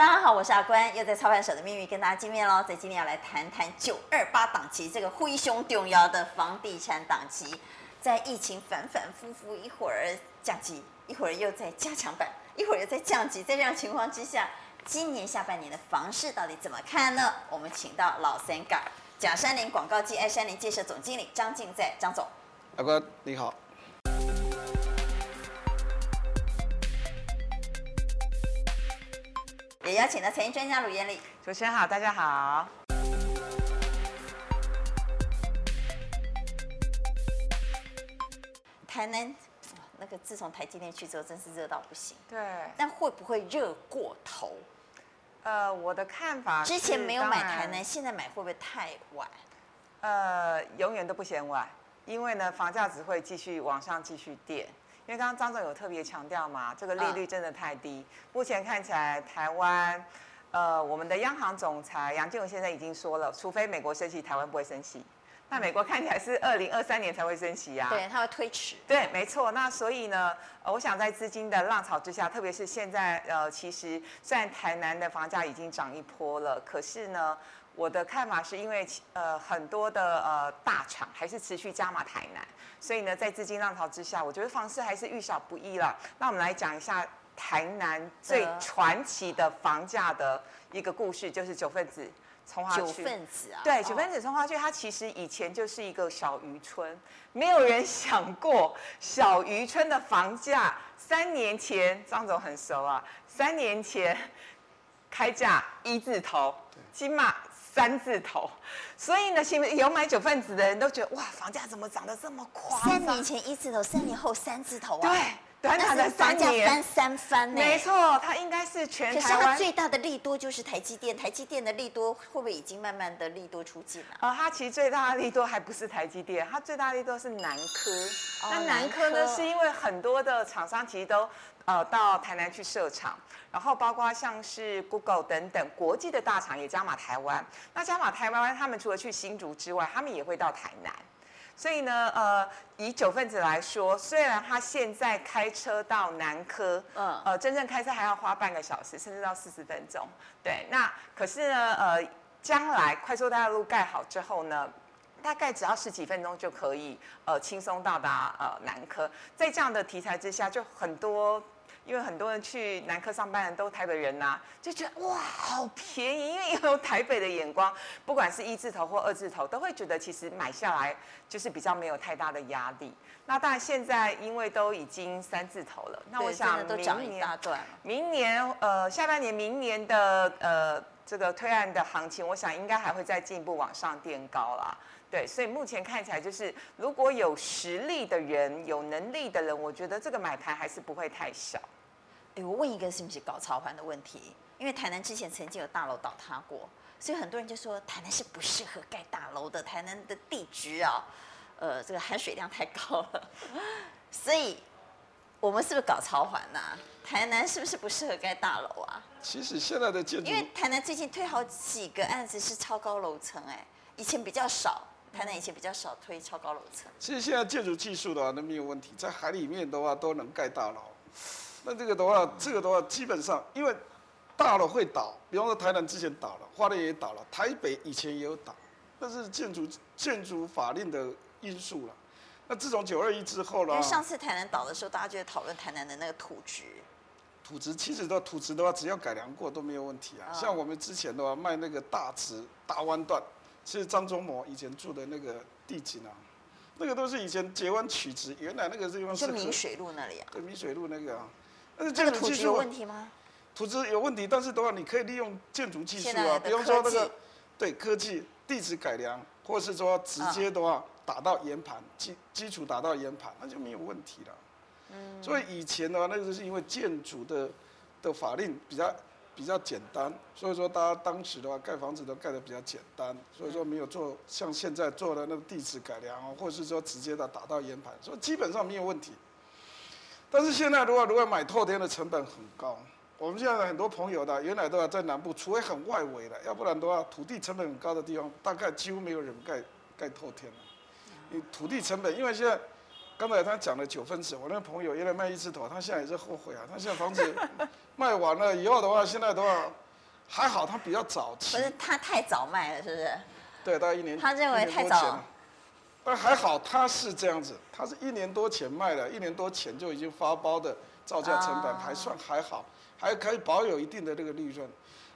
大家好，我是阿关，又在操盘手的秘密跟大家见面喽。在今天要来谈谈九二八档期这个灰熊重要的房地产档期，在疫情反反复复，一会儿降级，一会儿又在加强版，一会儿又在降级，在这样情况之下，今年下半年的房市到底怎么看呢？我们请到老三嘎甲山林广告暨爱山林建设总经理张静在张总。阿关你好。也邀请了财经专家卢艳丽。主持人好，大家好。台南，那个自从台积电去之后，真是热到不行。对。但会不会热过头？呃，我的看法，之前没有买台南，现在买会不会太晚？呃，永远都不嫌晚，因为呢，房价只会继续往上，继续垫。因为刚刚张总有特别强调嘛，这个利率真的太低。目前看起来，台湾，呃，我们的央行总裁杨金龙先生已经说了，除非美国升息，台湾不会升息。那美国看起来是二零二三年才会升息啊。对，它会推迟。对，没错。那所以呢，呃，我想在资金的浪潮之下，特别是现在，呃，其实虽然台南的房价已经涨一波了，可是呢，我的看法是因为，呃，很多的呃大厂还是持续加码台南。所以呢，在资金浪潮之下，我觉得房市还是遇小不易了。那我们来讲一下台南最传奇的房价的一个故事，就是九份子重划区。九份子啊？对，九份子重划区，它其实以前就是一个小渔村，没有人想过小渔村的房价三年前，张总很熟啊，三年前开价一字头，金马。三字头，所以呢，有买九份子的人都觉得哇，房价怎么涨得这么夸张？三年前一字头，三年后三字头啊！对，短短的三年翻三番呢。没错，它应该是全台湾。最大的利多就是台积电，台积电的利多会不会已经慢慢的利多出尽了？呃，它其实最大的利多还不是台积电，它最大的利多是南科。哦、那南科呢，是因为很多的厂商其实都。呃，到台南去设厂，然后包括像是 Google 等等国际的大厂也加码台湾。那加码台湾，他们除了去新竹之外，他们也会到台南。所以呢，呃，以九份子来说，虽然他现在开车到南科，嗯，呃，真正开车还要花半个小时，甚至到四十分钟。对，那可是呢，呃，将来快速大路盖好之后呢，大概只要十几分钟就可以，呃，轻松到达呃南科。在这样的题材之下，就很多。因为很多人去南科上班的都台北人呐、啊，就觉得哇好便宜，因为有台北的眼光，不管是一字头或二字头，都会觉得其实买下来就是比较没有太大的压力。那当然现在因为都已经三字头了，那我想明年明年呃下半年明年的呃这个推案的行情，我想应该还会再进一步往上垫高啦。对，所以目前看起来就是，如果有实力的人、有能力的人，我觉得这个买盘还是不会太小。哎，我问一个是不是搞操盘的问题？因为台南之前曾经有大楼倒塌过，所以很多人就说台南是不适合盖大楼的。台南的地质啊，呃，这个含水量太高了，所以我们是不是搞操盘呐？台南是不是不适合盖大楼啊？其实现在的建筑，因为台南最近推好几个案子是超高楼层，哎，以前比较少。台南以前比较少推超高楼层。其实现在建筑技术的话，那没有问题，在海里面的话都能盖大楼。那这个的话，这个的话基本上，因为大楼会倒，比方说台南之前倒了，花莲也倒了，台北以前也有倒，那是建筑建筑法令的因素了。那自从九二一之后呢？因为上次台南倒的时候，大家就在讨论台南的那个土质。土质其实的土质的话，只要改良过都没有问题啊。像我们之前的话卖那个大池大弯段。是张忠谋以前住的那个地景啊，那个都是以前截弯取直，原来那个地方是明水路那里啊。对，明水路那个啊，那个建筑技术有问题吗？土质有问题，但是的话，你可以利用建筑技术啊，比方说那个对科技地质改良，或者是说直接的话打到岩盘基基础打到岩盘，那就没有问题了。嗯。所以以前的话，那个是因为建筑的的法令比较。比较简单，所以说大家当时的话盖房子都盖得比较简单，所以说没有做像现在做的那个地质改良或者是说直接的打到岩盘，所以基本上没有问题。但是现在的话，如果买透天的成本很高，我们现在很多朋友的原来都要在南部，除非很外围的，要不然的话土地成本很高的地方，大概几乎没有人盖盖透天了。你土地成本，因为现在。刚才他讲了九分子，我那个朋友原来卖一字头，他现在也是后悔啊。他现在房子 卖完了以后的话，现在的话还好他比较早期。不是他太早卖了，是不是？对，大概一年。他认为太早。但还好他是这样子，他是一年多前卖的，一年多前就已经发包的造价成本还算还好，还可以保有一定的这个利润。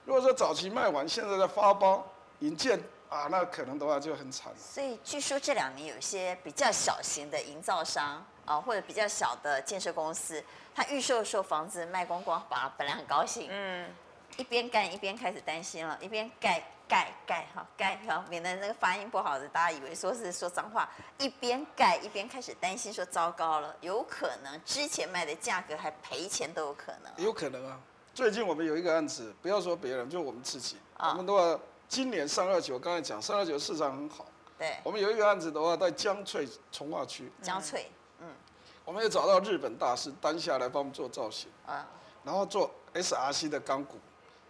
如果说早期卖完，现在在发包引建啊，那可能的话就很惨。所以据说这两年有些比较小型的营造商啊，或者比较小的建设公司，他预售的时候房子卖光光，把本来很高兴，嗯，一边干一边开始担心了，一边盖盖盖哈盖哈，免得那个发音不好的，大家以为说是说脏话，一边盖一边开始担心，说糟糕了，有可能之前卖的价格还赔钱都有可能。有可能啊。最近我们有一个案子，不要说别人，就我们自己，哦、我们的话，今年三二九，刚才讲三二九市场很好。对。我们有一个案子的话，在江翠从化区。江翠，嗯。我们也找到日本大师丹下来帮我们做造型。啊。然后做 SRC 的钢骨，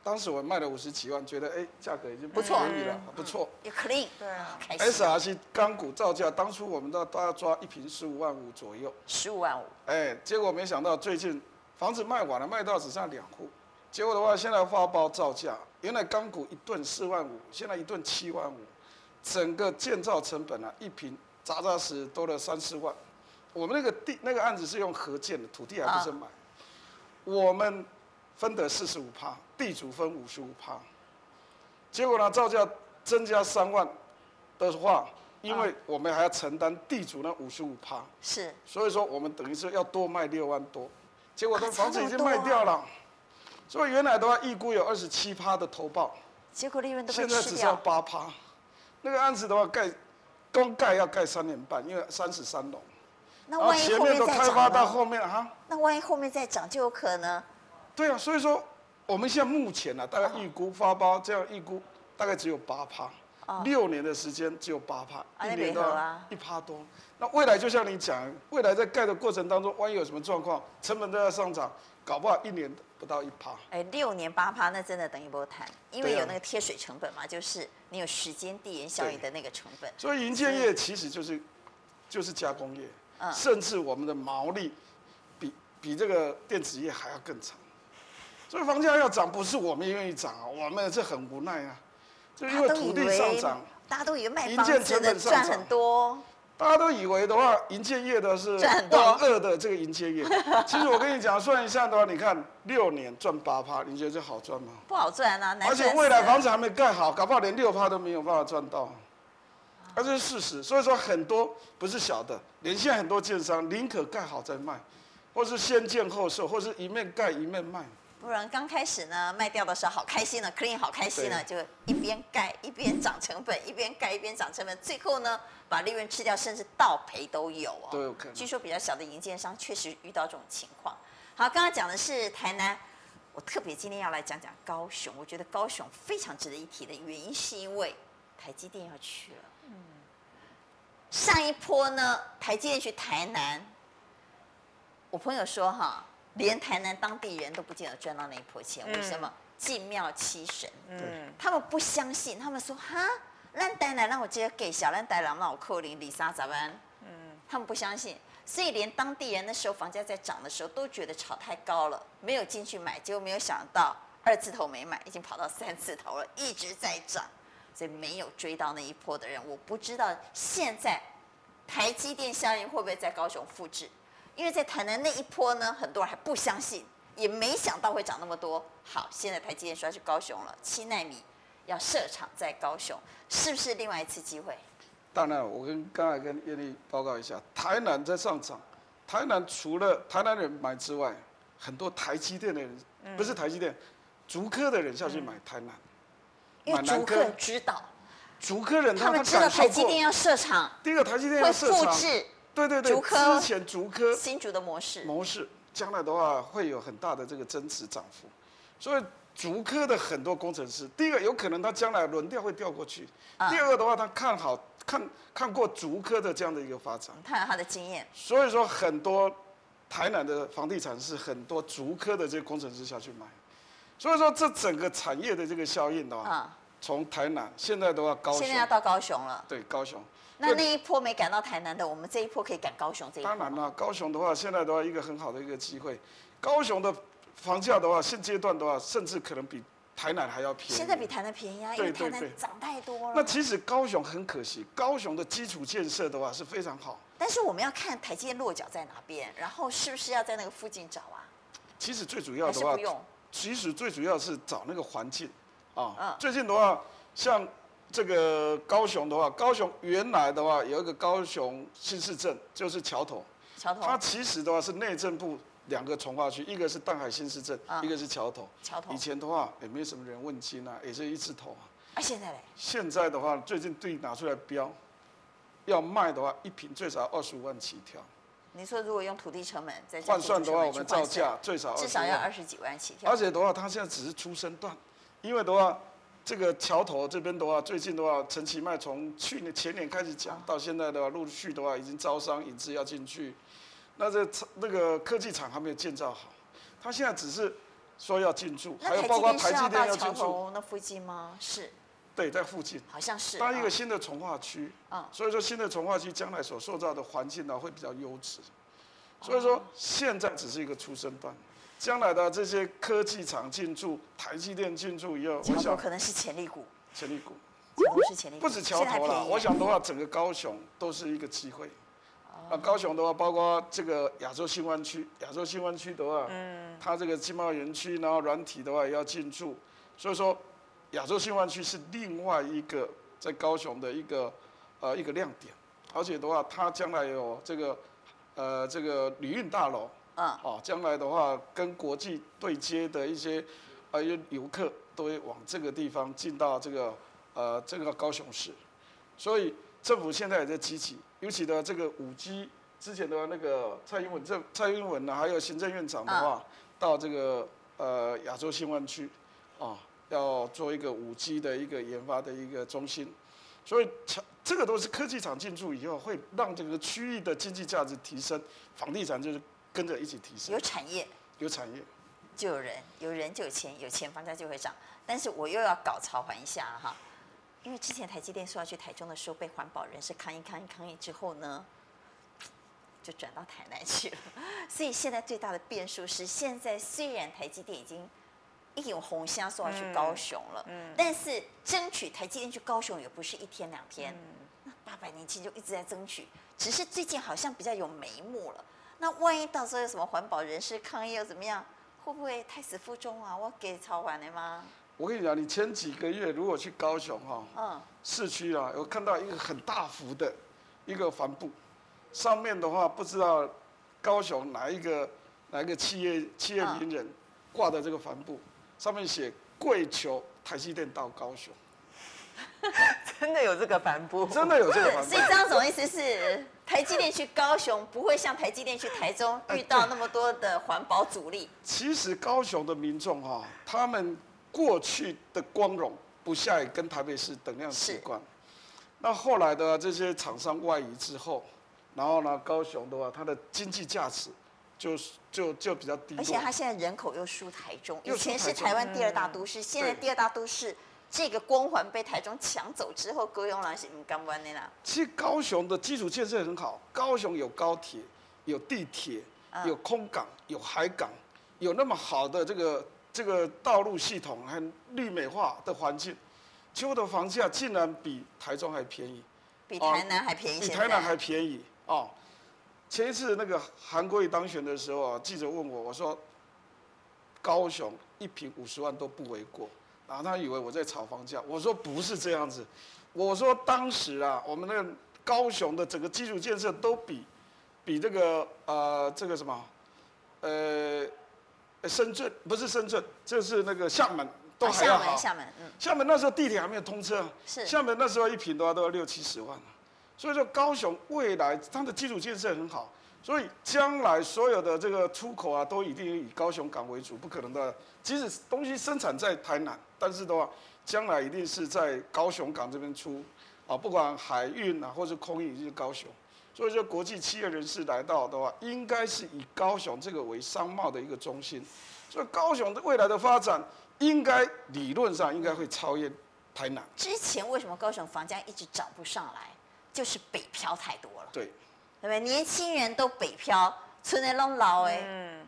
当时我卖了五十几万，觉得哎，价格已经不便宜了，不错。也 clean。对啊。SRC 钢骨造价，当初我们都都要抓一瓶十五万五左右。十五万五。哎，结果没想到最近。房子卖完了，卖到只剩两户，结果的话，现在发包造价，原来钢骨一吨四万五，现在一吨七万五，整个建造成本啊，一平扎扎实实多了三四万。我们那个地那个案子是用合建的，土地还不是买，我们分得四十五趴，地主分五十五趴，结果呢，造价增加三万的话，因为我们还要承担地主那五十五趴，是，所以说我们等于是要多卖六万多。结果，这房子已经卖掉了，啊啊、所以原来的话预估有二十七趴的投报，结果利润都现在只剩八趴。那个案子的话盖，光盖要盖三年半，因为三十三楼。那万一后面再涨开发到后面哈？那万一后面再涨就有可能。对啊，所以说我们现在目前呢、啊，大概预估发包这样预估，大概只有八趴。六年的时间只有八趴，一年的一趴多。那未来就像你讲，未来在盖的过程当中，万一有什么状况，成本都要上涨，搞不好一年不到一趴。哎，六年八趴，那真的等于不谈，因为有那个贴水成本嘛，就是你有时间递延效应的那个成本。所以银建业其实就是就是加工业，甚至我们的毛利比比这个电子业还要更长。所以房价要涨，不是我们愿意涨啊，我们是很无奈啊。就因为土地上涨，大家都以为卖房子的赚很多。大家都以为的话，银建业的是万恶的这个银建业。其实我跟你讲，算一下的话，你看六年赚八趴，你觉得这好赚吗？不好赚啊！而且未来房子还没盖好，搞不好连六趴都没有办法赚到。这是事实。所以说很多不是小的，连现在很多建商宁可盖好再卖，或是先建后售，或是一面盖一面卖。不然刚开始呢，卖掉的时候好开心呢，clean 好开心呢，就一边盖一边涨成本，一边盖一边涨成本，最后呢把利润吃掉，甚至倒赔都有哦。都有可能。据说比较小的营建商确实遇到这种情况。好，刚刚讲的是台南，我特别今天要来讲讲高雄。我觉得高雄非常值得一提的原因，是因为台积电要去了。嗯。上一波呢，台积电去台南，我朋友说哈。连台南当地人都不见得赚到那一波钱，为什么？进庙七神，嗯，他们不相信，他们说哈，让台南让我直接给小兰台南让我扣零李莎咋办，嗯，他们不相信，所以连当地人那时候房价在涨的时候都觉得炒太高了，没有进去买，结果没有想到二字头没买，已经跑到三字头了，一直在涨，所以没有追到那一波的人，我不知道现在台积电效应会不会在高雄复制。因为在台南那一波呢，很多人还不相信，也没想到会涨那么多。好，现在台积电说要去高雄了，七纳米要设厂在高雄，是不是另外一次机会？当然，我跟刚才跟艳丽报告一下，台南在上涨，台南除了台南人买之外，很多台积电的人，嗯、不是台积电，竹科的人下去买台南，嗯、因为竹科人知道，竹科人他，他们知道台积电要设厂，第一个台积电要设厂，会复制。对对对，之前竹科新竹的模式。模式，将来的话会有很大的这个增值涨幅，所以竹科的很多工程师，第一个有可能他将来轮调会调过去，第二个的话他看好看看过竹科的这样的一个发展，他有他的经验，所以说很多台南的房地产是很多竹科的这个工程师下去买，所以说这整个产业的这个效应的话，从台南现在的话高雄，现在要到高雄了，对高雄。那那一波没赶到台南的，我们这一波可以赶高雄这一波。当然了，高雄的话，现在的话一个很好的一个机会。高雄的房价的话，现阶段的话，甚至可能比台南还要便宜。现在比台南便宜啊，因为台南涨太多了。那其实高雄很可惜，高雄的基础建设的话是非常好。但是我们要看台积电落脚在哪边，然后是不是要在那个附近找啊？其实最主要的话，其实最主要是找那个环境啊。嗯。最近的话，像这个高雄的话，高雄原来的话有一个高雄新市镇，就是桥头。桥头。它其实的话是内政部。两个从化区，一个是淡海新市镇，啊、一个是桥头。桥头。以前的话也没什么人问津啊，也是一字头啊。啊，现在嘞？现在的话，最近地拿出来标，要卖的话，一坪最少二十五万起跳。你说如果用土地成本再换算的话，我们造价最少至少要二十几万起跳。而且的话，它现在只是出生段，因为的话，这个桥头这边的话，最近的话，陈其迈从去年前年开始讲，到现在的话，陆续的话已经招商引资要进去。那这那个科技厂还没有建造好，他现在只是说要进驻，还有包括台积电要进驻。那附近吗？是。对，在附近。好像是。搭一个新的从化区。嗯。所以说新的从化区将来所塑造的环境呢会比较优质，所以说现在只是一个出生段，将来的这些科技厂进驻，台积电进驻以后，我想可能是潜力股。潜力股。不是潜力股。不止桥头了，我想的话，整个高雄都是一个机会。啊，高雄的话，包括这个亚洲新湾区，亚洲新湾区的话，嗯，它这个经贸园区，然后软体的话也要进驻，所以说亚洲新湾区是另外一个在高雄的一个呃一个亮点，而且的话，它将来有这个呃这个旅运大楼，啊，哦，将来的话跟国际对接的一些呃游客都会往这个地方进到这个呃这个高雄市，所以。政府现在也在积极，尤其的这个五 G，之前的那个蔡英文政蔡英文呢，还有行政院长的话，到这个呃亚洲新湾区，啊，要做一个五 G 的一个研发的一个中心，所以这个都是科技厂进驻以后，会让这个区域的经济价值提升，房地产就是跟着一起提升。有产业，有产业，就有人，有人就有钱，有钱房价就会涨。但是我又要搞潮还一下哈。因为之前台积电说要去台中的时候，被环保人士抗议抗议抗议之后呢，就转到台南去了。所以现在最大的变数是，现在虽然台积电已经一有红箱说要去高雄了，嗯，但是争取台积电去高雄也不是一天两天，那八百年前就一直在争取，只是最近好像比较有眉目了。那万一到时候有什么环保人士抗议又怎么样，会不会太死腹中啊？我给超完了吗？我跟你讲，你前几个月如果去高雄哈，嗯，市区啊，有看到一个很大幅的一个帆布，上面的话不知道高雄哪一个哪一个企业企业名人挂的这个帆布，上面写跪求台积电到高雄，真的有这个帆布？真的有这个帆布？所以张总意思是台积电去高雄不会像台积电去台中 遇到那么多的环保阻力？其实高雄的民众哈，他们。过去的光荣不下于跟台北市等量齐观，那后来的这些厂商外移之后，然后呢，高雄的话，它的经济价值就就就比较低。而且它现在人口又输台中，以前是台湾第二大都市，现在第二大都市这个光环被台中抢走之后，高雄人是不甘愿的啦。其实高雄的基础建设很好，高雄有高铁，有地铁，有空港，有海港，有那么好的这个。这个道路系统很绿美化的环境，旧的房价竟然比台中还便宜，比台南还便宜，比台南还便宜哦。前一次那个韩国瑜当选的时候啊，记者问我，我说高雄一平五十万都不为过，然后他以为我在炒房价，我说不是这样子，我说当时啊，我们那个高雄的整个基础建设都比比这个呃这个什么呃。深圳不是深圳，就是那个厦门都还要好。厦门，厦门，嗯，厦门那时候地铁还没有通车，是。厦门那时候一平的话都要六七十万，所以说高雄未来它的基础建设很好，所以将来所有的这个出口啊，都一定以高雄港为主，不可能的。即使东西生产在台南，但是的话，将来一定是在高雄港这边出，啊，不管海运啊或者空运，就是高雄。所以说，国际企业人士来到的话，应该是以高雄这个为商贸的一个中心。所以，高雄的未来的发展，应该理论上应该会超越台南。之前为什么高雄房价一直涨不上来？就是北漂太多了。对，对不对？年轻人都北漂，村内拢老哎。嗯。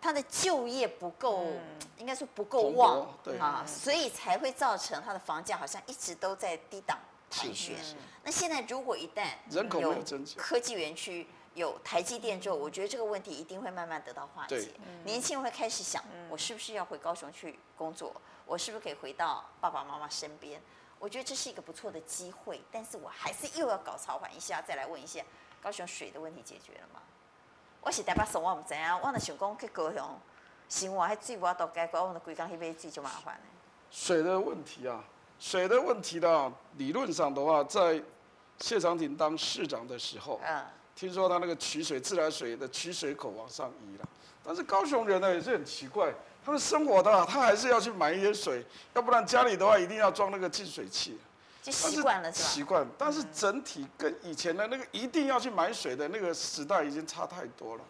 他的就业不够，嗯、应该说不够旺，对啊，所以才会造成他的房价好像一直都在低档盘旋。那现在如果一旦人口有增加，科技园区有台积电之后，我觉得这个问题一定会慢慢得到化解。年轻人会开始想，我是不是要回高雄去工作？我是不是可以回到爸爸妈妈身边？我觉得这是一个不错的机会，但是我还是又要搞超缓一下，再来问一下高雄水的问题解决了吗？我是台北省，我唔知啊。我那想讲去高雄，生活还水无都解决，我那规工去买水就麻烦了。水的问题啊，水的问题呢，理论上的话，在谢长廷当市长的时候，嗯，听说他那个取水自来水的取水口往上移了。但是高雄人呢也是很奇怪，他们生活的话，他还是要去买一些水，要不然家里的话一定要装那个净水器。就习惯了是吧？习惯，但是整体跟以前的那个一定要去买水的那个时代已经差太多了，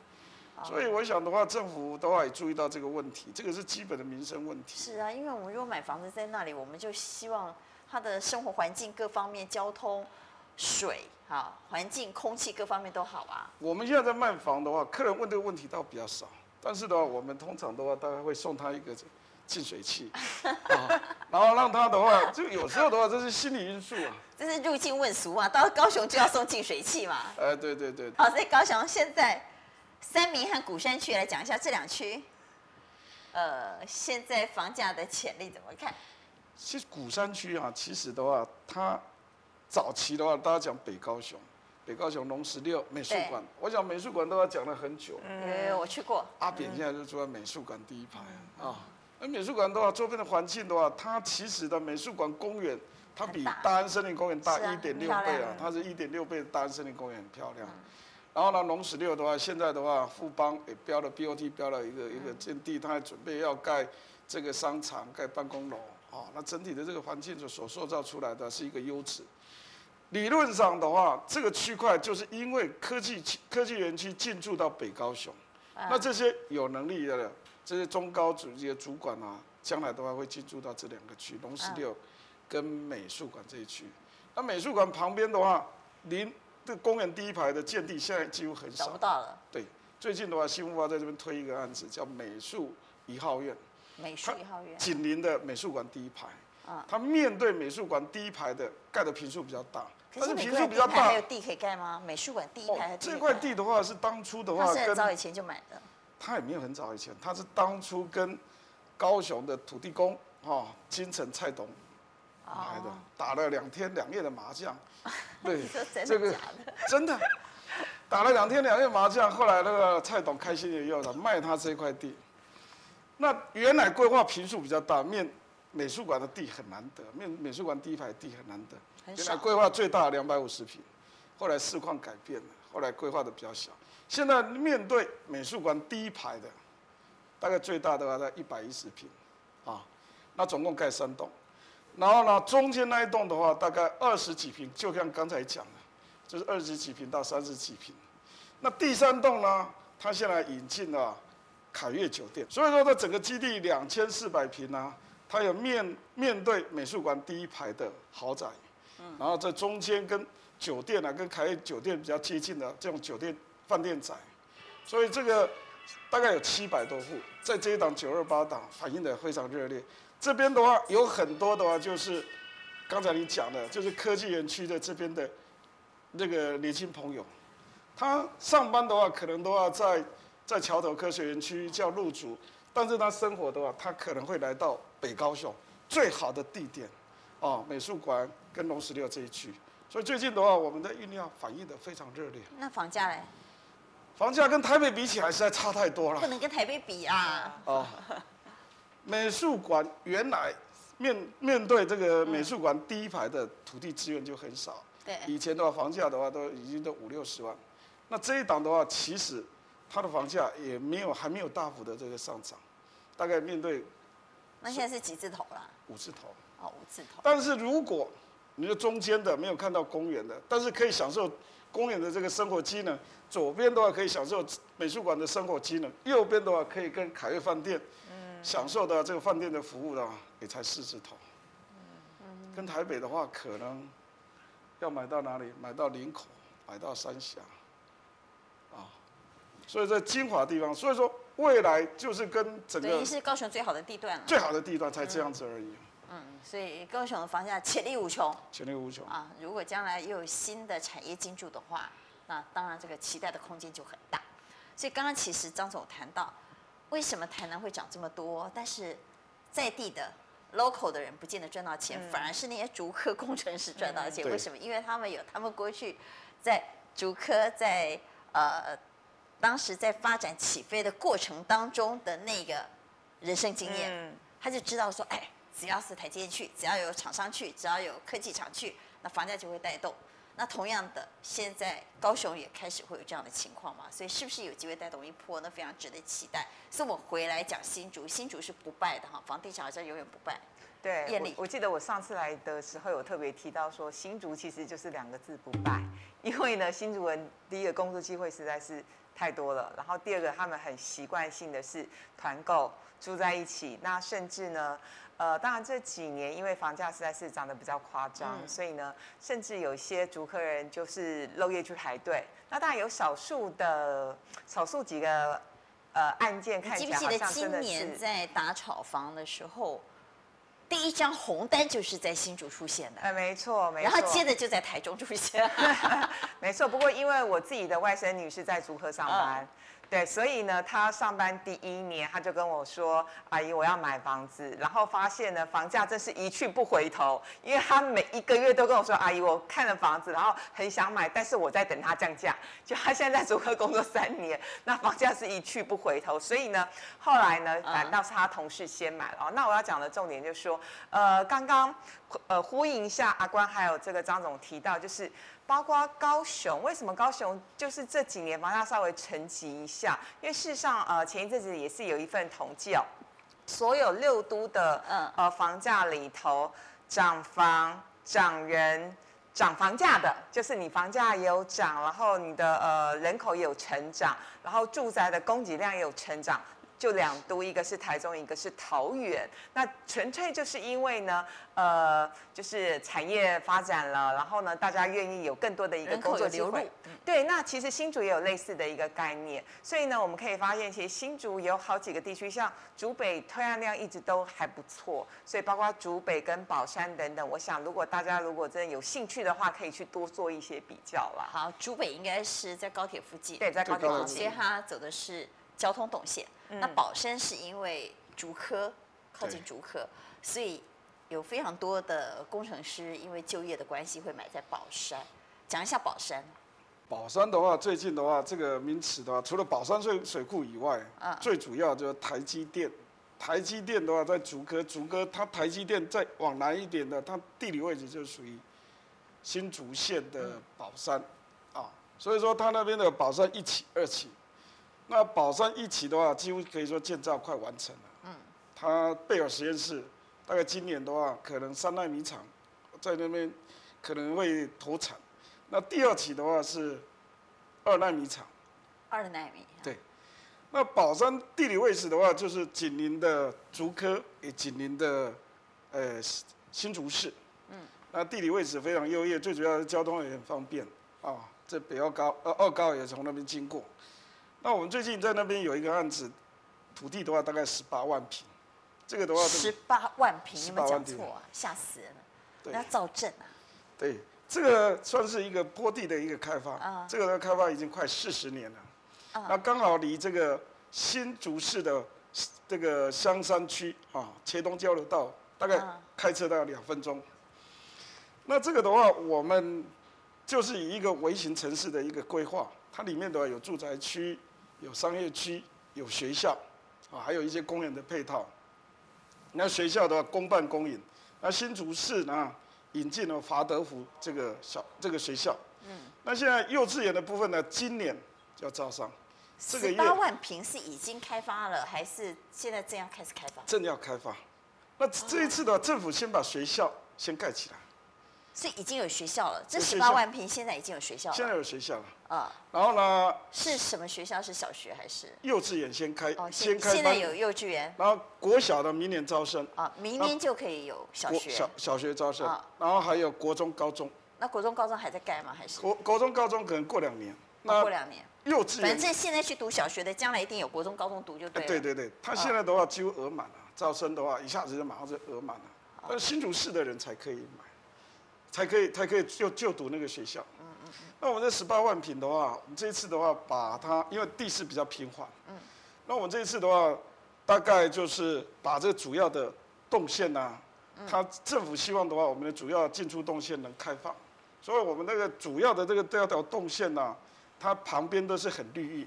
所以我想的话，政府的话也注意到这个问题，这个是基本的民生问题。是啊，因为我们如果买房子在那里，我们就希望他的生活环境各方面、交通、水、哈环境、空气各方面都好啊。我们现在在卖房的话，客人问这个问题倒比较少，但是的话，我们通常的话，大概会送他一个。净水器，然后让他的话，就有时候的话，这是心理因素啊。这是入境问俗啊，到高雄就要送净水器嘛。哎，对对对。好，所以高雄现在三明和鼓山区来讲一下这两区，呃，现在房价的潜力怎么看？其实鼓山区啊，其实的话，它早期的话，大家讲北高雄。北高雄龙十六美术馆，我想美术馆都要讲了很久。嗯，我去过。阿扁现在就住在美术馆第一排啊。那美术馆的话，周边的环境的话，它其实的美术馆公园，它比大安森林公园大一点六倍啊，它是一点六倍的大安森林公园很漂亮。然后呢，龙十六的话，现在的话，富邦也标了 BOT，标了一个一个建地，它还准备要盖这个商场、盖办公楼啊。那整体的这个环境所塑造出来的是一个优质。理论上的话，这个区块就是因为科技科技园区进驻到北高雄，那这些有能力的。这些中高职级的主管啊，将来的话会进驻到这两个区，龙十六跟美术馆这一区。那美术馆旁边的话，临这公园第一排的建地现在几乎很少。找不到了。对，最近的话，新文化在这边推一个案子，叫美术一号院。美术一号院。紧邻的美术馆第一排。啊。它面对美术馆第一排的盖的坪数比较大。但是坪数比较大，还有地可以盖吗？美术馆第一排。这块地的话是当初的话，是很早以前就买的。他也没有很早以前，他是当初跟高雄的土地公哈金城蔡董来的，打了两天两夜的麻将，对，这个 真的。打了两天两夜麻将，后来那个蔡董开心也要了卖他这块地，那原来规划坪数比较大，面美术馆的地很难得，面美术馆第一排地很难得，原来规划最大两百五十坪，后来市况改变了，后来规划的比较小。现在面对美术馆第一排的，大概最大的话在一百一十平，啊，那总共盖三栋，然后呢，中间那一栋的话大概二十几平，就像刚才讲的，就是二十几平到三十几平。那第三栋呢，它现在引进了凯悦酒店，所以说它整个基地两千四百平呢，它有面面对美术馆第一排的豪宅，然后在中间跟酒店啊，跟凯悦酒店比较接近的这种酒店。饭店仔，所以这个大概有七百多户，在这一档九二八档反映的非常热烈。这边的话有很多的话，就是刚才你讲的，就是科技园区的这边的那个年轻朋友，他上班的话可能都要在在桥头科学园区叫入主，但是他生活的话，他可能会来到北高雄最好的地点，哦，美术馆跟龙十六这一区。所以最近的话，我们的运量反应的非常热烈。那房价嘞？房价跟台北比起来实在差太多了。不能跟台北比啊。哦。美术馆原来面面对这个美术馆第一排的土地资源就很少。对。以前的话，房价的话都已经都五六十万。那这一档的话，其实它的房价也没有还没有大幅的这个上涨，大概面对。那现在是几字头了？五字头。哦，五字头。但是如果你的中间的没有看到公园的，但是可以享受公园的这个生活机能。左边的话可以享受美术馆的生活机能，右边的话可以跟凯悦饭店享受的这个饭店的服务的话，也才四字头。跟台北的话，可能要买到哪里？买到林口，买到三峡，啊，所以在精华地方，所以说未来就是跟整个，等于是高雄最好的地段了，最好的地段才这样子而已。嗯，所以高雄的房价潜力无穷，潜力无穷啊！如果将来又有新的产业进驻的话，那当然这个期待的空间就很大。所以刚刚其实张总谈到，为什么台南会涨这么多，但是在地的 local 的人不见得赚到钱，嗯、反而是那些竹科工程师赚到钱。嗯、为什么？因为他们有他们过去在竹科在呃当时在发展起飞的过程当中的那个人生经验，嗯、他就知道说，哎。只要是台积电去，只要有厂商去，只要有科技厂去，那房价就会带动。那同样的，现在高雄也开始会有这样的情况嘛？所以是不是有机会带动一波？呢非常值得期待。所以我回来讲新竹，新竹是不败的哈，房地产好像永远不败。对，艳丽，我记得我上次来的时候有特别提到说，新竹其实就是两个字不败，因为呢，新竹人第一个工作机会实在是太多了，然后第二个他们很习惯性的是团购住在一起，那甚至呢。呃，当然这几年因为房价实在是涨得比较夸张，嗯、所以呢，甚至有些竹客人就是漏夜去排队。那当然有少数的少数几个呃案件看起来好像真的是。记不记得今年在打炒房的时候，第一张红单就是在新竹出现的？哎，没错，没错。然后接着就在台中出现。没错，不过因为我自己的外甥女是在竹科上班。嗯对，所以呢，他上班第一年，他就跟我说：“阿姨，我要买房子。”然后发现呢，房价真是一去不回头，因为他每一个月都跟我说：“阿姨，我看了房子，然后很想买，但是我在等他降价。”就他现在在竹科工作三年，那房价是一去不回头。所以呢，后来呢，反倒是他同事先买了。那我要讲的重点就是说，呃，刚刚呃呼应一下阿关还有这个张总提到，就是。包括高雄，为什么高雄就是这几年房价稍微沉寂一下？因为事实上，呃，前一阵子也是有一份统计哦，所有六都的嗯呃房价里头，涨房、涨人、涨房价的，就是你房价也有涨，然后你的呃人口也有成长，然后住宅的供给量也有成长。就两都，一个是台中，一个是桃园。那纯粹就是因为呢，呃，就是产业发展了，然后呢，大家愿意有更多的一个工作机会。对，那其实新竹也有类似的一个概念。所以呢，我们可以发现，其实新竹有好几个地区，像竹北推案量一直都还不错。所以包括竹北跟宝山等等，我想如果大家如果真的有兴趣的话，可以去多做一些比较了。好，竹北应该是在高铁附近。对，在高铁附近。所以它走的是交通动线。那宝山是因为竹科靠近竹科，所以有非常多的工程师因为就业的关系会买在宝山。讲一下宝山。宝山的话，最近的话，这个名词的话，除了宝山水水库以外，啊，最主要就是台积电。台积电的话，在竹科，竹科它台积电再往南一点的，它地理位置就属于新竹县的宝山，啊，所以说它那边的宝山一期、二期。那宝山一期的话，几乎可以说建造快完成了。嗯，它贝尔实验室大概今年的话，可能三纳米厂在那边可能会投产。那第二期的话是二纳米厂。二纳米。对。那宝山地理位置的话，就是紧邻的竹科，也紧邻的呃新竹市。嗯。那地理位置非常优越，最主要的交通也很方便啊。这北二高呃二高也从那边经过。那我们最近在那边有一个案子，土地的话大概十八万平，这个的话十八万坪，你们讲错啊，吓死人了，对，要造镇啊。对，这个算是一个坡地的一个开发，啊，这个的开发已经快四十年了，啊，那刚好离这个新竹市的这个香山区啊，茄东交流道大概开车大概两分钟。那这个的话，我们就是以一个微型城市的一个规划，它里面的话有住宅区。有商业区，有学校，啊，还有一些公园的配套。那学校的话，公办公营。那新竹市呢，引进了华德福这个小这个学校。嗯。那现在幼稚园的部分呢，今年就要招商。十八万平是已经开发了，还是现在正要开始开发？正要开发。那这一次的话，政府先把学校先盖起来。是已经有学校了，这十八万平现在已经有学校了。现在有学校了。啊。然后呢？是什么学校？是小学还是？幼稚园先开。哦，先开。现在有幼稚园。然后国小的明年招生。啊，明年就可以有小学。小小学招生。然后还有国中、高中。那国中、高中还在盖吗？还是？国国中、高中可能过两年。那过两年。幼稚园。反正现在去读小学的，将来一定有国中、高中读就对了。对对对，他现在的话几乎额满了，招生的话一下子就马上就额满了。但是新竹市的人才可以买，才可以才可以就就读那个学校。嗯嗯嗯。那我们这十八万平的话，我们这一次的话把它，因为地势比较平缓。嗯。那我们这一次的话，大概就是把这个主要的动线呐、啊，它政府希望的话，我们的主要进出动线能开放，所以我们那个主要的这个第二条动线呐、啊，它旁边都是很绿意，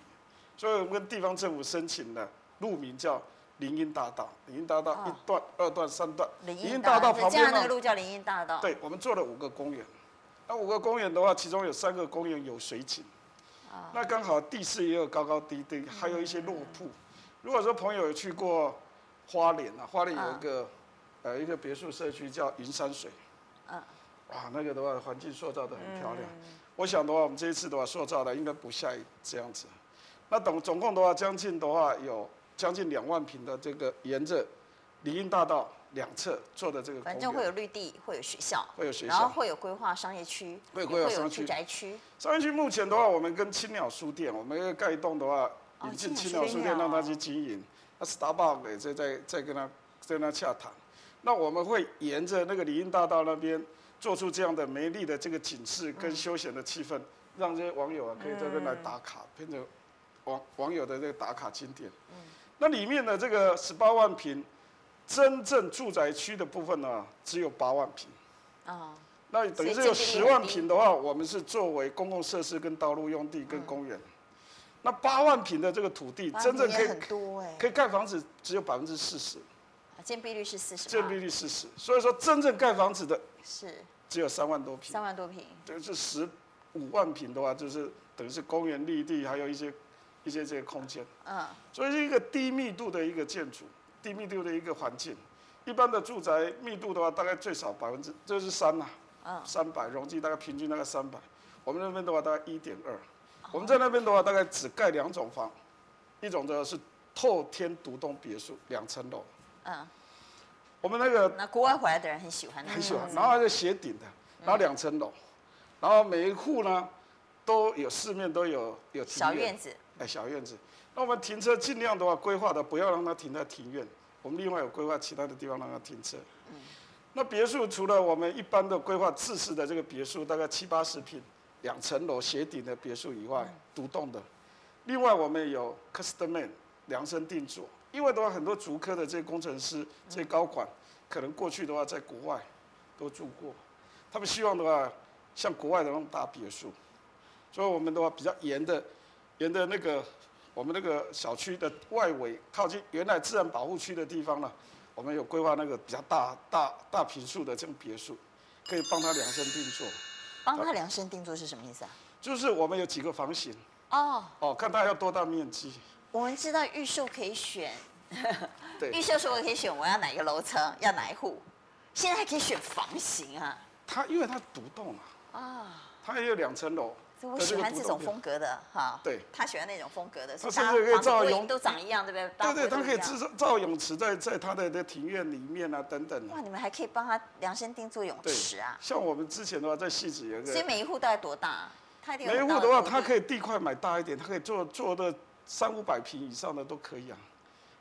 所以我们跟地方政府申请的路名叫林荫大道，林荫大道一段、二段、三段。林荫大道旁边那个路叫林荫大道。对，我们做了五个公园，那五个公园的话，其中有三个公园有水景。那刚好地势也有高高低低，还有一些落瀑。如果说朋友有去过花莲啊，花莲有一个呃一个别墅社区叫云山水，哇，那个的话环境塑造的很漂亮。我想的话，我们这一次的话塑造的应该不下这样子。那总总共的话，将近的话有将近两万平的这个沿着林荫大道。两侧做的这个，反正会有绿地，会有学校，会有学校，然后会有规划商业区，会有规划商业区、住宅区。商业区目前的话，我们跟青鸟书店，我们要盖一栋的话，引进青鸟书店让它去经营。那 Starbucks 也在在在跟他在跟他洽谈。那我们会沿着那个林荫大道那边做出这样的美丽的这个景致跟休闲的气氛，让这些网友啊可以在这边来打卡，变成网网友的这个打卡景点。那里面的这个十八万平。真正住宅区的部分呢，只有八万平。啊，那等于是有十万平的话，我们是作为公共设施跟道路用地跟公园。那八万平的这个土地，真正可以可以盖房子只有百分之四十。建蔽率是四十。建蔽率四十，所以说真正盖房子的是只有三万多平。三万多平。等于是十五万平的话，就是等于是公园绿地，还有一些一些这个空间。嗯。所以是一个低密度的一个建筑。低密度的一个环境，一般的住宅密度的话，大概最少百分之就是三呐，三百容积大概平均大概三百，我们那边的话大概一点二，我们在那边的话大概只盖两种房，一种的是透天独栋别墅，两层楼，嗯，我们那个那国外回来的人很喜欢，很喜欢，然后还是斜顶的，然后两层楼，然后每一户呢都有四面都有有小院子，哎小院子。那我们停车尽量的话，规划的不要让它停在庭院，我们另外有规划其他的地方让它停车。嗯。那别墅除了我们一般的规划自式的这个别墅，大概七八十平，两层楼斜顶的别墅以外，独栋的，另外我们有 custom made 量身定做，因为的话很多竹科的这些工程师、这些高管，可能过去的话在国外都住过，他们希望的话像国外的那种大别墅，所以我们的话比较严的，沿的那个。我们那个小区的外围，靠近原来自然保护区的地方呢，我们有规划那个比较大大大平数的这种别墅，可以帮他量身定做。帮他量身定做是什么意思啊？就是我们有几个房型。哦。哦，看他要多大面积。我们知道预售可以选。对。预售时候可以选我要哪一个楼层，要哪一户。现在还可以选房型啊。它因为它独栋啊。啊。它也有两层楼。我喜欢这种风格的哈，对，他喜欢那种风格的，他甚至可以造泳都长一样，对不对？对对，他可以制造造泳池在在他的那庭院里面啊，等等。哇，你们还可以帮他量身定做泳池啊？像我们之前的话，在戏子有个，所以每一户大概多大？他每一户的话，他可以地块买大一点，他可以做做的三五百平以上的都可以啊。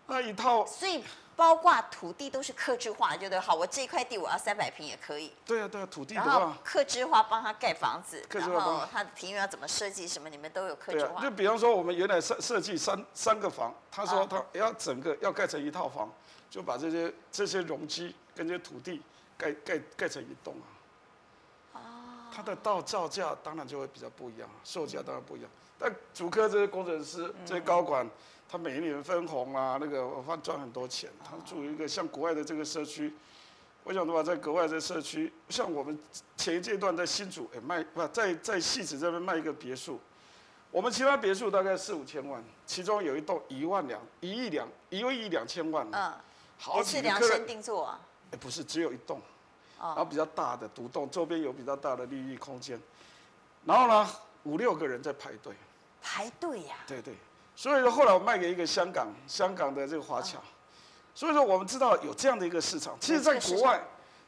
那一套，所以。包括土地都是客制化，觉得好，我这一块地我要三百平也可以。对啊，对啊，土地的话，客制化帮他盖房子，然后他的庭院要怎么设计，什么你们都有客制化。就比方说，我们原来设设计三三个房，他说他要整个要盖成一套房，就把这些这些容积跟这些土地盖盖盖成一栋啊。哦。他的到造价当然就会比较不一样，售价当然不一样。但主科这些工程师这些高管。他每一年分红啊，那个我发赚很多钱。他住一个像国外的这个社区，我想的话，在国外的社区，像我们前一阶段在新竹，哎卖不在在戏子这边卖一个别墅，我们其他别墅大概四五千万，其中有一栋一万两一亿两一亿两千万。嗯，好几个。是量身定做啊？哎，不是，只有一栋，然后比较大的独栋，周边有比较大的利益空间，然后呢，五六个人在排队。排队呀？对对。所以说，后来我卖给一个香港香港的这个华侨，所以说我们知道有这样的一个市场。其实，在国外，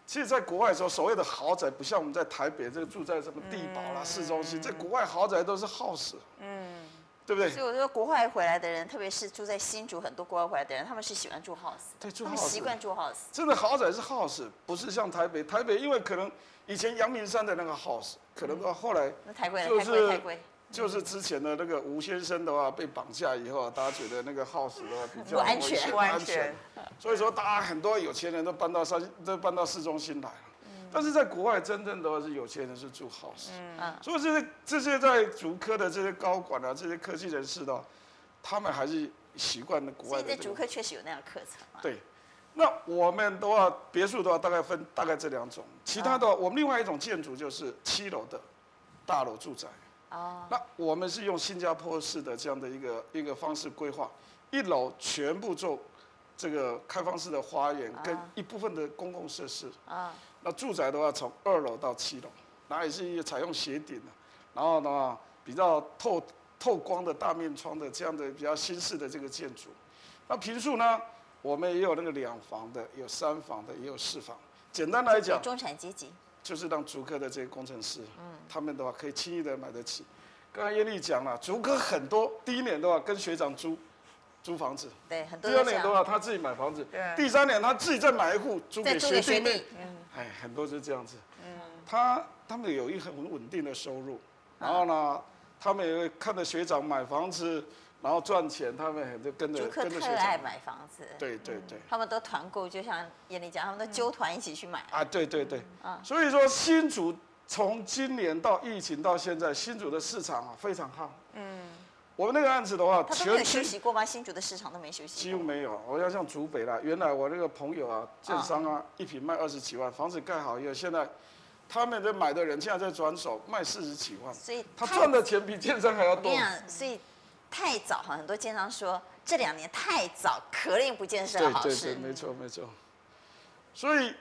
其实，在国外的时候，所谓的豪宅不像我们在台北这个住在什么地堡啦、市中心，在国外豪宅都是 house。嗯。对不对？所以我说，国外回来的人，特别是住在新竹，很多国外回来的人，他们是喜欢住 house，对，住 house，他们习惯住 house。真的豪宅是 house，不是像台北，台北因为可能以前阳明山的那个 house，可能到后来那太贵了，就是太贵，太贵。就是之前的那个吴先生的话被绑架以后，大家觉得那个 house 的话比较不安全，不安全，所以说大家很多有钱人都搬到山，都搬到市中心来了。但是在国外，真正的话是有钱人是住 house，嗯，所以这些这些在竹科的这些高管啊，这些科技人士的，他们还是习惯的国外的。所以在竹科确实有那样课程嘛。对，那我们的话，别墅的话大概分大概这两种，其他的话我们另外一种建筑就是七楼的大楼住宅。哦。那我们是用新加坡式的这样的一个一个方式规划，一楼全部做这个开放式的花园跟一部分的公共设施。啊。那住宅的话，从二楼到七楼，那也是采用斜顶的，然后呢，比较透透光的大面窗的这样的比较新式的这个建筑。那平数呢，我们也有那个两房的，有三房的，也有四房。简单来讲，中产阶级就是让竹科的这些工程师，嗯，他们的话可以轻易的买得起。刚才叶丽讲了，竹科很多第一年的话跟学长租。租房子，对，很多。第二年的话，他自己买房子，对。第三年他自己再买一户租给学弟妹，嗯，哎，很多是这样子。嗯。他他们有一很稳定的收入，然后呢，他们也会看着学长买房子，然后赚钱，他们就跟着跟着学长。爱买房子。对对对。他们都团购，就像燕俐讲，他们都揪团一起去买。啊，对对对。啊。所以说，新竹从今年到疫情到现在，新竹的市场啊非常好。嗯。我们那个案子的话，他都没有休息过吗？新竹的市场都没休息。几乎没有。我要像竹北啦，原来我那个朋友啊，建商啊，一平卖二十几万，房子盖好以后，现在他们在买的人现在在转手卖四十几万，所以他赚的钱比建商还要多。所以太早哈，很多建商说这两年太早，可令不见是好事。对对对，没错没错。所以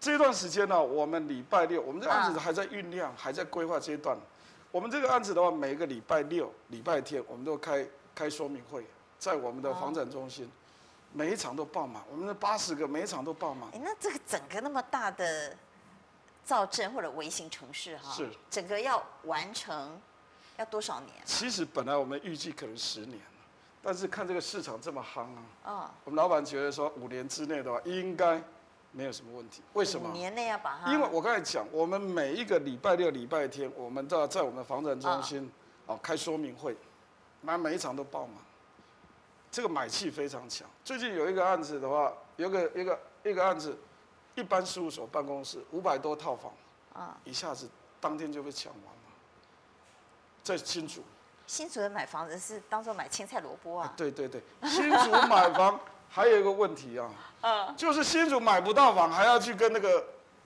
这段时间呢，我们礼拜六，我们这案子还在酝酿，还在规划阶段。我们这个案子的话，每个礼拜六、礼拜天，我们都开开说明会，在我们的房产中心，每一场都爆满。我们的八十个，每一场都爆满。哎，那这个整个那么大的造镇或者微型城市哈，是整个要完成要多少年？其实本来我们预计可能十年，但是看这个市场这么夯啊，哦，我们老板觉得说五年之内的话应该。没有什么问题，为什么？年内要把它。因为我刚才讲，我们每一个礼拜六、礼拜天，我们都要在我们的房产中心哦开说明会，那每一场都爆满，这个买气非常强。最近有一个案子的话，有个一个一个案子，一般事务所办公室五百多套房，啊，一下子当天就被抢完了，在新竹。新竹人买房子是当做买青菜萝卜啊？对对对，新竹买房。还有一个问题啊，嗯，就是新竹买不到房，还要去跟那个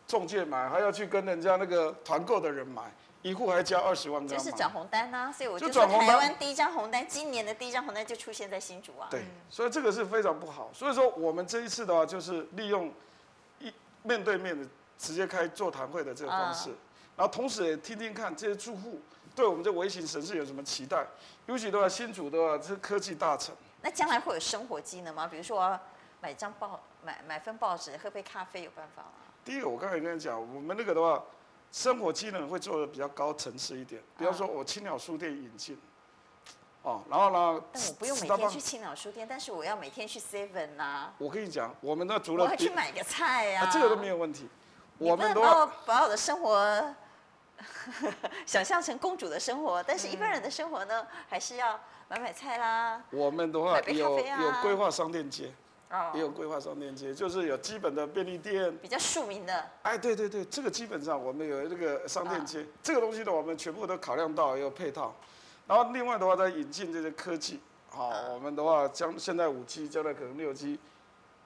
中介买，还要去跟人家那个团购的人买，一户还交二十万。就是转红单呐，所以我就说台湾第一张红单，今年的第一张红单就出现在新竹啊。对，所以这个是非常不好。所以说我们这一次的话，就是利用一面对面的直接开座谈会的这个方式，然后同时也听听看这些住户对我们这微型城市有什么期待，尤其的话新竹的话是科技大城。那将来会有生活机能吗？比如说我要买张报，买买份报纸，喝杯咖啡，有办法吗？第一个，我刚才跟你讲，我们那个的话，生活机能会做的比较高层次一点。比方说，我青鸟书店引进，哦，然后呢？但我不用每天去青鸟书店，但是我要每天去 Seven 啊。我跟你讲，我们那除了我还去买个菜呀、啊啊，这个都没有问题。我们都要把我的生活 想象成公主的生活，但是一般人的生活呢，还是要。买买菜啦，我们的话有有规划商店街，哦。也有规划商店街，就是有基本的便利店，比较庶民的。哎，对对对，这个基本上我们有这个商店街，这个东西呢，我们全部都考量到，有配套。然后另外的话，再引进这些科技，好，我们的话将现在五 G，将来可能六 G，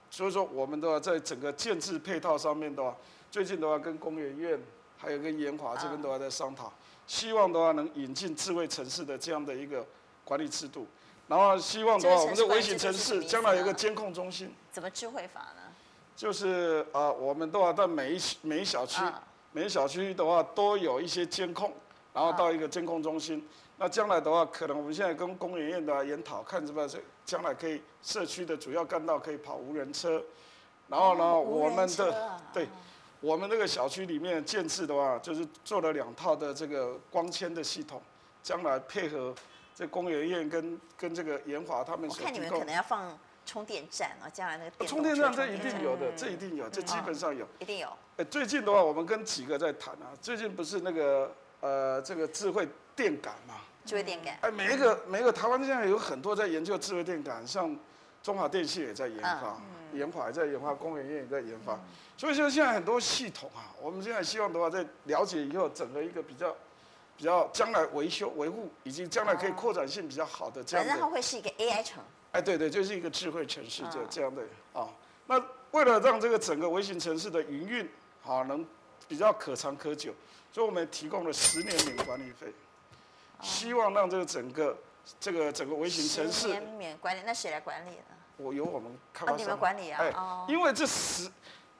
所以说我们的话在整个建制配套上面的话，最近的话跟工研院还有跟延华这边都还在商讨，希望的话能引进智慧城市的这样的一个。管理制度，然后希望的话，我们的微型城市将来有一个监控中心。怎么智慧法呢？就是啊、呃，我们都要在每一每一小区，每一小区的话都有一些监控，然后到一个监控中心。那将来的话，可能我们现在跟工研院的研讨，看是不是将来可以社区的主要干道可以跑无人车。然后呢，我们的对，我们那个小区里面建设的话，就是做了两套的这个光纤的系统，将来配合。这工研院跟跟这个研华他们所。我看你们可能要放充电站啊，将来那个电充电站这一定有的，这一定有，这基本上有，一定有。哎，最近的话，我们跟几个在谈啊，最近不是那个呃这个智慧电感嘛？智慧电感。哎，每一个每一个台湾现在有很多在研究智慧电感，像中华电信也在研发。研发也在研发，工研院也在研发，所以说现在很多系统啊，我们现在希望的话，在了解以后，整个一个比较比较将来维修维护，以及将来可以扩展性比较好的这样的。反正它会是一个 AI 城。哎，对对，就是一个智慧城市，就这样的啊。那为了让这个整个微型城市的营运啊能比较可长可久，所以我们提供了十年免管理费，希望让这个整个这个整个微型城市。十年免管理，那谁来管理呢？我由我们开发商，你们管理啊？哎，因为这十，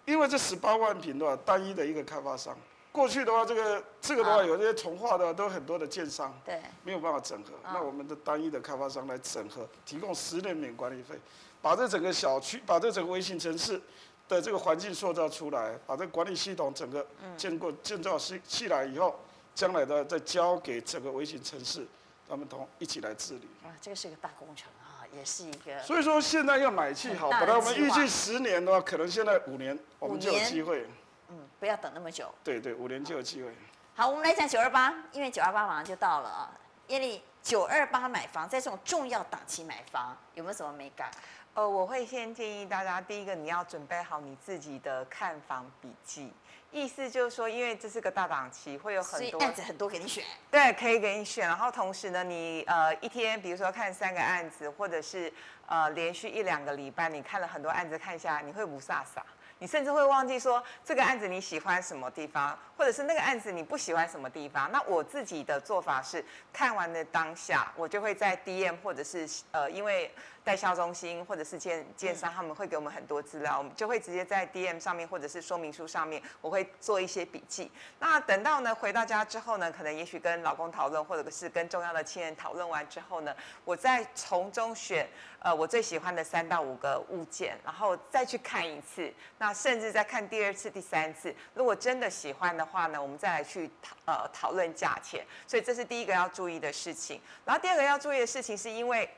因为这十八万平的话，单一的一个开发商，过去的话，这个这个的话，有些从化的都很多的建商，对，没有办法整合。那我们的单一的开发商来整合，提供十年免管理费，把这整个小区，把这整个微型城市的这个环境塑造出来，把这管理系统整个建构建造起起来以后，将来的再交给整个微型城市，他们同一起来治理。啊，这个是一个大工程。也是一个，所以说现在要买气好，本来我们预计十年的话，可能现在五年我们就有机会。嗯，不要等那么久。对对，五年就有机会。好，我们来讲九二八，因为九二八马上就到了啊。叶丽，九二八买房，在这种重要档期买房，有没有什么美感？呃，我会先建议大家，第一个你要准备好你自己的看房笔记。意思就是说，因为这是个大档期，会有很多案子很多给你选。对，可以给你选。然后同时呢，你呃一天，比如说看三个案子，或者是呃连续一两个礼拜，你看了很多案子，看下来你会不飒飒。你甚至会忘记说这个案子你喜欢什么地方，或者是那个案子你不喜欢什么地方。那我自己的做法是，看完的当下，我就会在 DM 或者是呃因为。代销中心或者是建建商，他们会给我们很多资料，我们就会直接在 DM 上面或者是说明书上面，我会做一些笔记。那等到呢回到家之后呢，可能也许跟老公讨论，或者是跟重要的亲人讨论完之后呢，我再从中选呃我最喜欢的三到五个物件，然后再去看一次，那甚至再看第二次、第三次。如果真的喜欢的话呢，我们再来去讨呃讨论价钱。所以这是第一个要注意的事情。然后第二个要注意的事情是因为。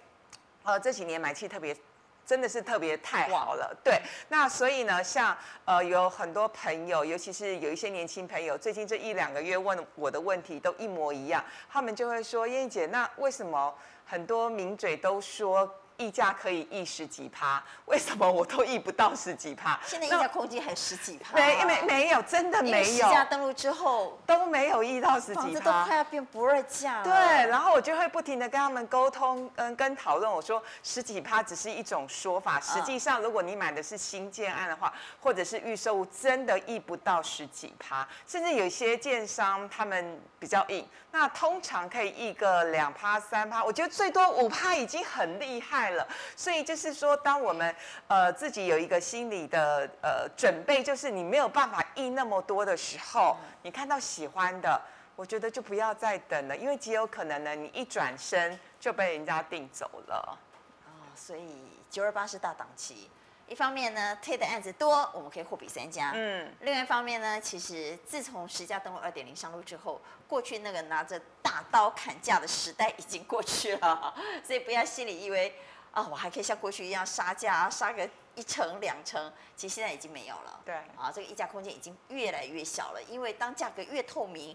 呃，这几年买气特别，真的是特别太好了。对，那所以呢，像呃有很多朋友，尤其是有一些年轻朋友，最近这一两个月问我的问题都一模一样，他们就会说：燕俐姐，那为什么很多名嘴都说？溢价可以溢十几趴，为什么我都溢不到十几趴？现在溢价空间还十几趴？没没没有，真的没有。实价登录之后都没有溢到十几趴，都快要变不二价了。对，然后我就会不停的跟他们沟通，嗯跟讨论。我说十几趴只是一种说法，实际上如果你买的是新建案的话，或者是预售物，真的溢不到十几趴，甚至有些建商他们比较硬，那通常可以一个两趴三趴，我觉得最多五趴已经很厉害。了，所以就是说，当我们呃自己有一个心理的呃准备，就是你没有办法溢那么多的时候，你看到喜欢的，我觉得就不要再等了，因为极有可能呢，你一转身就被人家订走了。哦，所以九二八是大档期，一方面呢推的案子多，我们可以货比三家，嗯，另外一方面呢，其实自从实价登录二点零上路之后，过去那个拿着大刀砍价的时代已经过去了，所以不要心里以为。啊、哦，我还可以像过去一样杀价，杀个一成两成，其实现在已经没有了。对，啊，这个溢价空间已经越来越小了，因为当价格越透明，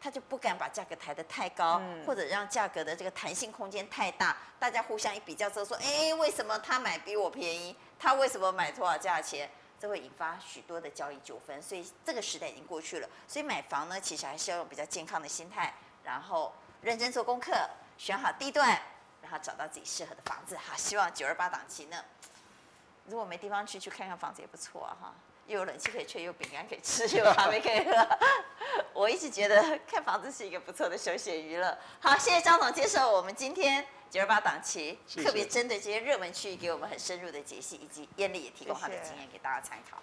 他就不敢把价格抬得太高，嗯、或者让价格的这个弹性空间太大，大家互相一比较之后说，哎，为什么他买比我便宜？他为什么买多少价钱？这会引发许多的交易纠纷，所以这个时代已经过去了。所以买房呢，其实还是要用比较健康的心态，然后认真做功课，选好地段。然后找到自己适合的房子哈，希望九二八档期呢，如果没地方去，去看看房子也不错啊哈，又有冷气可以吹，又有饼干可以吃，又有咖啡可以喝。我一直觉得看房子是一个不错的休闲娱乐。好，谢谢张总接受我们今天九二八档期，特别针对这些热门区域给我们很深入的解析，以及燕丽也提供他的经验给大家参考。